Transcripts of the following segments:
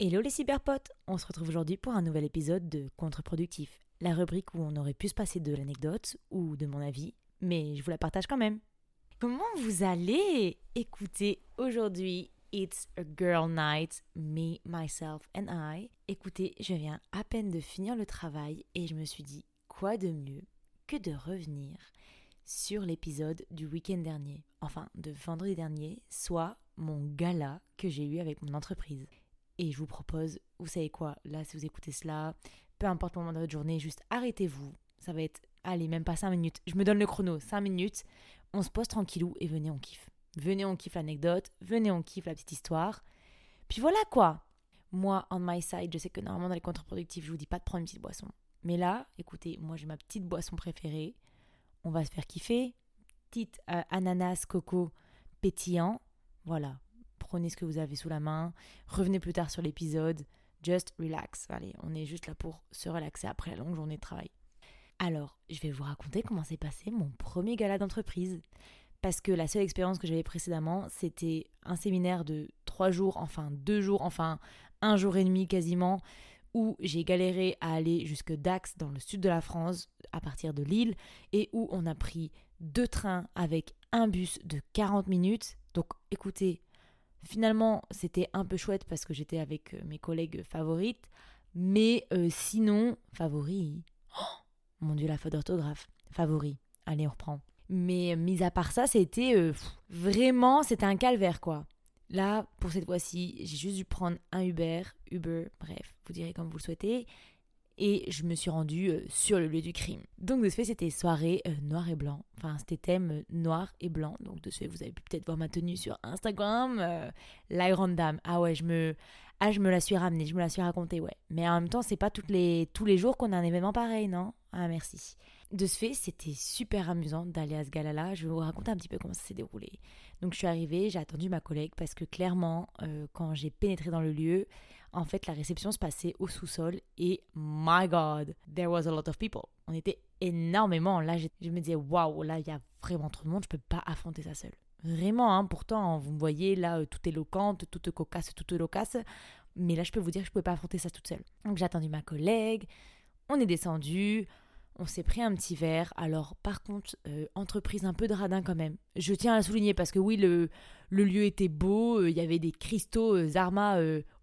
Hello les cyberpotes On se retrouve aujourd'hui pour un nouvel épisode de Contre-productif, la rubrique où on aurait pu se passer de l'anecdote ou de mon avis, mais je vous la partage quand même. Comment vous allez Écoutez, aujourd'hui, It's a Girl Night, Me, Myself and I? Écoutez, je viens à peine de finir le travail et je me suis dit, quoi de mieux que de revenir sur l'épisode du week-end dernier, enfin de vendredi dernier, soit mon gala que j'ai eu avec mon entreprise. Et je vous propose, vous savez quoi, là si vous écoutez cela, peu importe le moment de votre journée, juste arrêtez-vous. Ça va être, allez, même pas 5 minutes. Je me donne le chrono, 5 minutes. On se pose tranquillou et venez, on kiffe. Venez, on kiffe l'anecdote. Venez, on kiffe la petite histoire. Puis voilà quoi. Moi, on my side, je sais que normalement dans les contre-productifs, je vous dis pas de prendre une petite boisson. Mais là, écoutez, moi j'ai ma petite boisson préférée. On va se faire kiffer. Petite euh, ananas, coco pétillant. Voilà, prenez ce que vous avez sous la main, revenez plus tard sur l'épisode, just relax. Allez, on est juste là pour se relaxer après la longue journée de travail. Alors, je vais vous raconter comment s'est passé mon premier gala d'entreprise. Parce que la seule expérience que j'avais précédemment, c'était un séminaire de trois jours, enfin deux jours, enfin un jour et demi quasiment, où j'ai galéré à aller jusque Dax dans le sud de la France à partir de Lille et où on a pris deux trains avec un bus de 40 minutes. Donc écoutez, Finalement, c'était un peu chouette parce que j'étais avec euh, mes collègues favorites. Mais euh, sinon, favori. Oh, mon dieu, la faute d'orthographe. Favori. Allez, on reprend. Mais euh, mis à part ça, c'était vraiment, c'était un calvaire quoi. Là, pour cette fois-ci, j'ai juste dû prendre un Uber, Uber, bref, vous direz comme vous le souhaitez et je me suis rendue euh, sur le lieu du crime. Donc de ce fait, c'était soirée euh, noir et blanc. Enfin, c'était thème euh, noir et blanc. Donc de ce fait, vous avez pu peut-être voir ma tenue sur Instagram. la grande dame. Ah ouais, je me... Ah, je me la suis ramenée, je me la suis racontée, ouais. Mais en même temps, c'est pas les... tous les jours qu'on a un événement pareil, non? Ah, merci. De ce fait, c'était super amusant d'aller à ce gala-là. Je vais vous raconter un petit peu comment ça s'est déroulé. Donc je suis arrivée, j'ai attendu ma collègue parce que clairement, quand j'ai pénétré dans le lieu, en fait, la réception se passait au sous-sol et my God, there was a lot of people. On était énormément. Là, je, me disais, waouh, là, il y a vraiment trop de monde, je peux pas affronter ça seule. Vraiment, hein, pourtant, vous me voyez là, euh, tout est loquante, toute cocasse, toute loquace. Mais là, je peux vous dire que je pouvais pas affronter ça toute seule. Donc, j'ai attendu ma collègue, on est descendu, on s'est pris un petit verre. Alors, par contre, euh, entreprise un peu de radin quand même. Je tiens à souligner parce que oui, le, le lieu était beau, euh, il y avait des cristaux Zarma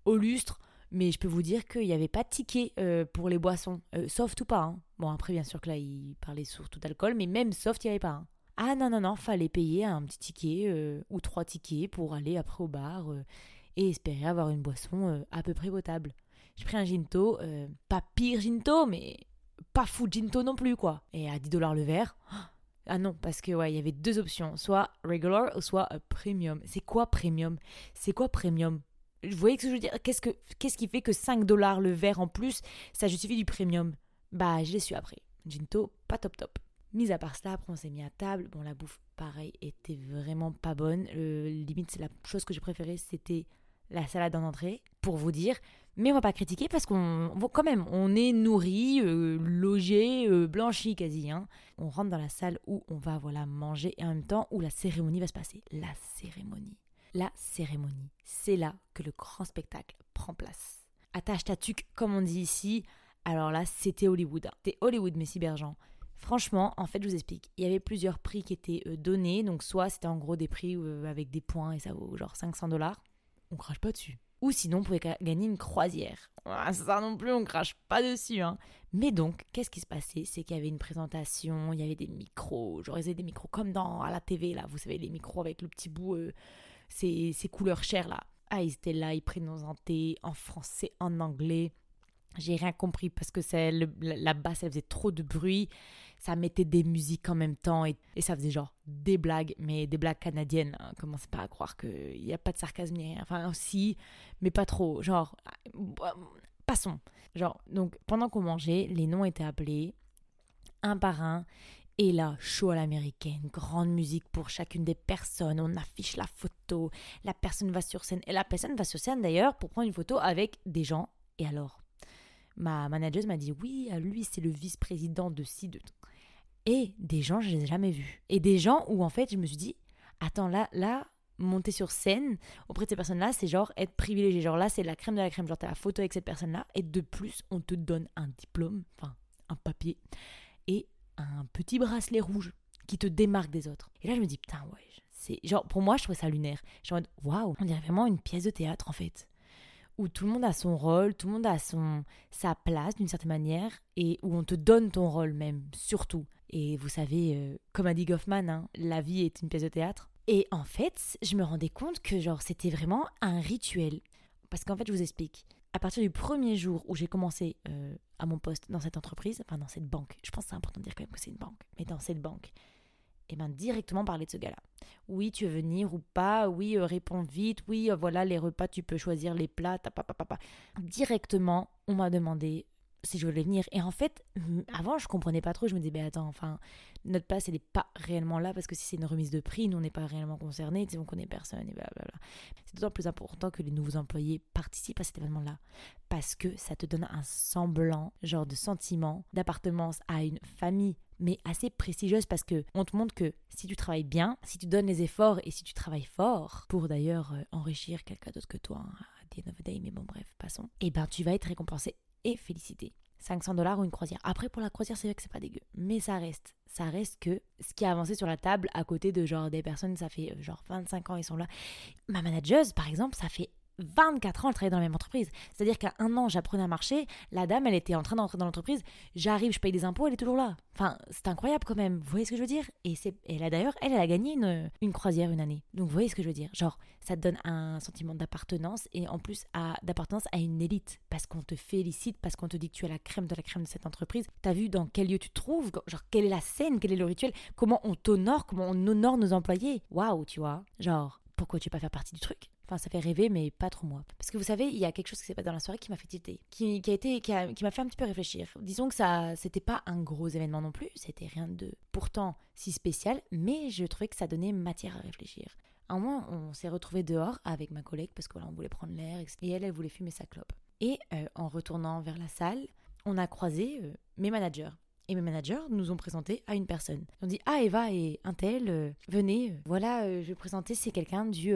au lustre, mais je peux vous dire qu'il n'y avait pas de ticket euh, pour les boissons, euh, soft ou pas. Hein. Bon, après, bien sûr que là, il parlait surtout d'alcool, mais même soft, il n'y avait pas. Hein. Ah non, non, non, fallait payer un petit ticket euh, ou trois tickets pour aller après au bar et espérer avoir une boisson à peu près potable. J'ai pris un ginto, pas pire ginto, mais pas fou ginto non plus, quoi. Et à 10 dollars le verre. Ah non, parce que ouais, il y avait deux options, soit regular ou soit premium. C'est quoi premium? C'est quoi premium? Vous voyez ce que je veux dire? Qu'est-ce, que, qu'est-ce qui fait que 5 dollars le verre en plus, ça justifie du premium? Bah, je l'ai su après. Ginto, pas top top. Mis à part cela, après on s'est mis à table. Bon, la bouffe, pareil, était vraiment pas bonne. limite, c'est la chose que j'ai préférée, c'était la salade en entrée, pour vous dire. Mais on va pas critiquer parce qu'on, quand même, on est nourri, euh, logé, euh, blanchi quasi. Hein. On rentre dans la salle où on va voilà manger et en même temps où la cérémonie va se passer. La cérémonie la cérémonie. C'est là que le grand spectacle prend place. Attache ta tuque, comme on dit ici. Alors là, c'était Hollywood. C'était Hollywood, mes cybergents. Franchement, en fait, je vous explique. Il y avait plusieurs prix qui étaient euh, donnés. Donc, soit c'était en gros des prix avec des points et ça vaut genre 500 dollars. On crache pas dessus. Ou sinon, on pouvait gagner une croisière. Ah, ça non plus, on crache pas dessus. Hein. Mais donc, qu'est-ce qui se passait? C'est qu'il y avait une présentation, il y avait des micros. Ils des micros comme dans à la TV, là. Vous savez, les micros avec le petit bout euh, ces, couleurs chères là. Ah, ils étaient là, ils thé en français, en anglais. J'ai rien compris parce que c'est la basse, elle faisait trop de bruit. Ça mettait des musiques en même temps et, ça faisait genre des blagues, mais des blagues canadiennes. Hein. Commencez pas à croire qu'il n'y a pas de sarcasme ni rien. Enfin, aussi, mais pas trop. Genre, passons. Genre, donc pendant qu'on mangeait, les noms étaient appelés un par un et là, show à l'américaine, grande musique pour chacune des personnes, on affiche la photo, la personne va sur scène, et la personne va sur scène d'ailleurs pour prendre une photo avec des gens. Et alors Ma manager m'a dit oui, lui c'est le vice-président de ci, de Et des gens, je les ai jamais vus. Et des gens où en fait je me suis dit, attends là, là, monter sur scène auprès de ces personnes-là, c'est genre être privilégié. Genre là, c'est la crème de la crème. Genre, t'as la photo avec cette personne-là. Et de plus, on te donne un diplôme, enfin, un papier, et un petit bracelet rouge qui te démarque des autres. Et là, je me dis, putain, ouais. C'est genre, pour moi, je trouvais ça lunaire. Je me dis, waouh, on dirait vraiment une pièce de théâtre, en fait où tout le monde a son rôle, tout le monde a son sa place d'une certaine manière et où on te donne ton rôle même, surtout. Et vous savez, euh, comme a dit Goffman, hein, la vie est une pièce de théâtre. Et en fait, je me rendais compte que genre c'était vraiment un rituel. Parce qu'en fait, je vous explique. À partir du premier jour où j'ai commencé euh, à mon poste dans cette entreprise, enfin dans cette banque, je pense que c'est important de dire quand même que c'est une banque, mais dans cette banque, et eh ben directement parler de ce gars-là. Oui, tu veux venir ou pas, oui, euh, réponds vite, oui, voilà les repas, tu peux choisir les plats, papa, papa. Directement, on m'a demandé si je voulais venir. Et en fait, avant, je comprenais pas trop. Je me disais, ben attends, enfin, notre place, elle n'est pas réellement là parce que si c'est une remise de prix, nous, on n'est pas réellement concernés, on connaît personne et blablabla. C'est d'autant plus important que les nouveaux employés participent à cet événement-là parce que ça te donne un semblant, genre de sentiment d'appartenance à une famille mais assez prestigieuse parce que on te montre que si tu travailles bien, si tu donnes les efforts et si tu travailles fort pour d'ailleurs euh, enrichir quelqu'un d'autre que toi, hein, à the mais bon bref, passons, et eh ben tu vas être récompensé et félicité. 500 dollars ou une croisière. Après, pour la croisière, c'est vrai que c'est pas dégueu. Mais ça reste. Ça reste que ce qui a avancé sur la table à côté de genre des personnes, ça fait euh, genre 25 ans, ils sont là. Ma manageuse, par exemple, ça fait 24 ans, elle travaillait dans la même entreprise. C'est-à-dire qu'à un an, j'apprenais à marcher. La dame, elle était en train d'entrer dans l'entreprise. J'arrive, je paye des impôts, elle est toujours là. Enfin, c'est incroyable quand même. Vous voyez ce que je veux dire? Et elle a d'ailleurs, elle, a gagné une, une croisière une année. Donc vous voyez ce que je veux dire? Genre, ça te donne un sentiment d'appartenance et en plus d'appartenance à une élite parce qu'on te félicite, parce qu'on te dit que tu es la crème de la crème de cette entreprise. T'as vu dans quel lieu tu te trouves? Genre, quelle est la scène? Quel est le rituel? Comment on t'honore? Comment on honore nos employés? Waouh, tu vois? Genre, pourquoi tu veux pas faire partie du truc? Enfin, ça fait rêver, mais pas trop moi. Parce que vous savez, il y a quelque chose qui s'est passé dans la soirée qui m'a fait tilter, qui, a été, qui, m'a fait un petit peu réfléchir. Disons que ça, c'était pas un gros événement non plus, c'était rien de pourtant si spécial, mais je trouvais que ça donnait matière à réfléchir. À un moment, on s'est retrouvé dehors avec ma collègue parce que voilà, on voulait prendre l'air et elle, elle voulait fumer sa clope. Et euh, en retournant vers la salle, on a croisé euh, mes managers. Et mes managers nous ont présenté à une personne. Ils ont dit Ah, Eva et un tel, euh, venez, voilà, je vais présenter, c'est quelqu'un du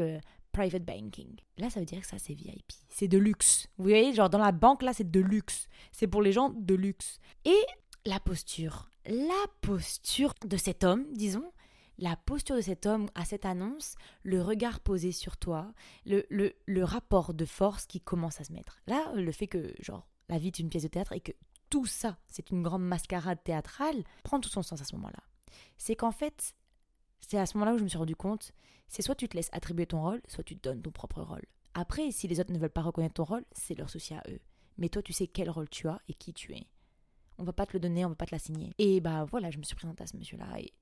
private banking. Là, ça veut dire que ça, c'est VIP. C'est de luxe. Vous voyez, genre dans la banque, là, c'est de luxe. C'est pour les gens de luxe. Et la posture. La posture de cet homme, disons, la posture de cet homme à cette annonce, le regard posé sur toi, le, le, le rapport de force qui commence à se mettre. Là, le fait que, genre, la vie est une pièce de théâtre et que tout ça, c'est une grande mascarade théâtrale, prend tout son sens à ce moment-là. C'est qu'en fait, c'est à ce moment-là où je me suis rendu compte, c'est soit tu te laisses attribuer ton rôle, soit tu te donnes ton propre rôle. Après, si les autres ne veulent pas reconnaître ton rôle, c'est leur souci à eux. Mais toi, tu sais quel rôle tu as et qui tu es. On va pas te le donner, on va pas te l'assigner. Et bah voilà, je me suis présentée à ce monsieur-là et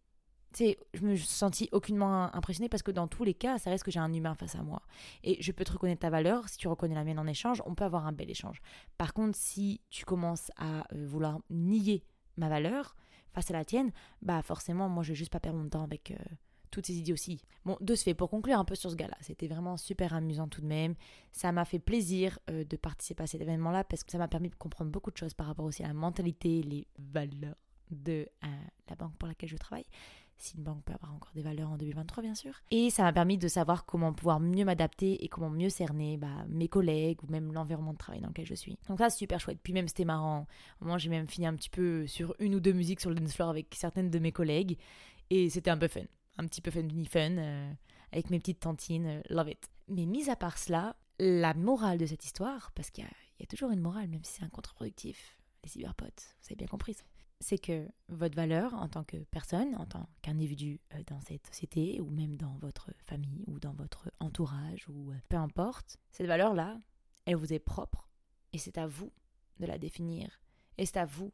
sais, je me sentis aucunement impressionnée parce que dans tous les cas, ça reste que j'ai un humain face à moi. Et je peux te reconnaître ta valeur. Si tu reconnais la mienne en échange, on peut avoir un bel échange. Par contre, si tu commences à euh, vouloir nier ma valeur, face à la tienne, bah forcément, moi, je vais juste pas perdre mon temps avec euh, toutes ces idées aussi. Bon, de ce fait, pour conclure un peu sur ce gars-là, c'était vraiment super amusant tout de même. Ça m'a fait plaisir euh, de participer à cet événement-là parce que ça m'a permis de comprendre beaucoup de choses par rapport aussi à la mentalité, les valeurs de euh, pour laquelle je travaille. Si une banque peut avoir encore des valeurs en 2023, bien sûr. Et ça m'a permis de savoir comment pouvoir mieux m'adapter et comment mieux cerner bah, mes collègues ou même l'environnement de travail dans lequel je suis. Donc ça, c'est super chouette. Puis même, c'était marrant. Moi, j'ai même fini un petit peu sur une ou deux musiques sur le dance floor avec certaines de mes collègues. Et c'était un peu fun. Un petit peu fun, fun, euh, avec mes petites tantines. Euh, love it. Mais mis à part cela, la morale de cette histoire, parce qu'il y, a toujours une morale, même si c'est un contre-productif, les cyberpotes, vous avez bien compris c'est que votre valeur en tant que personne, en tant qu'individu euh, dans cette société, ou même dans votre famille, ou dans votre entourage, ou euh, peu importe, cette valeur-là, elle vous est propre, et c'est à vous de la définir, et c'est à vous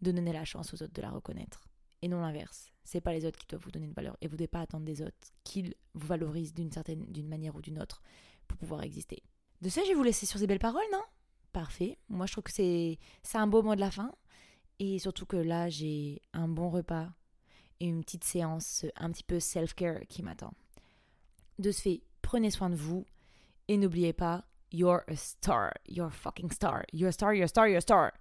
de donner la chance aux autres de la reconnaître, et non l'inverse. C'est pas les autres qui doivent vous donner une valeur, et vous ne devez pas attendre des autres qu'ils vous valorisent d'une certaine, d'une manière ou d'une autre pour pouvoir exister. De ça, je vais vous laisser sur ces belles paroles, non? Parfait. Moi, je trouve que c'est, c'est un beau mot de la fin. Et surtout que là, j'ai un bon repas et une petite séance un petit peu self-care qui m'attend. De ce fait, prenez soin de vous et n'oubliez pas, you're a star, you're a fucking star, you're a star, you're a star, you're a star.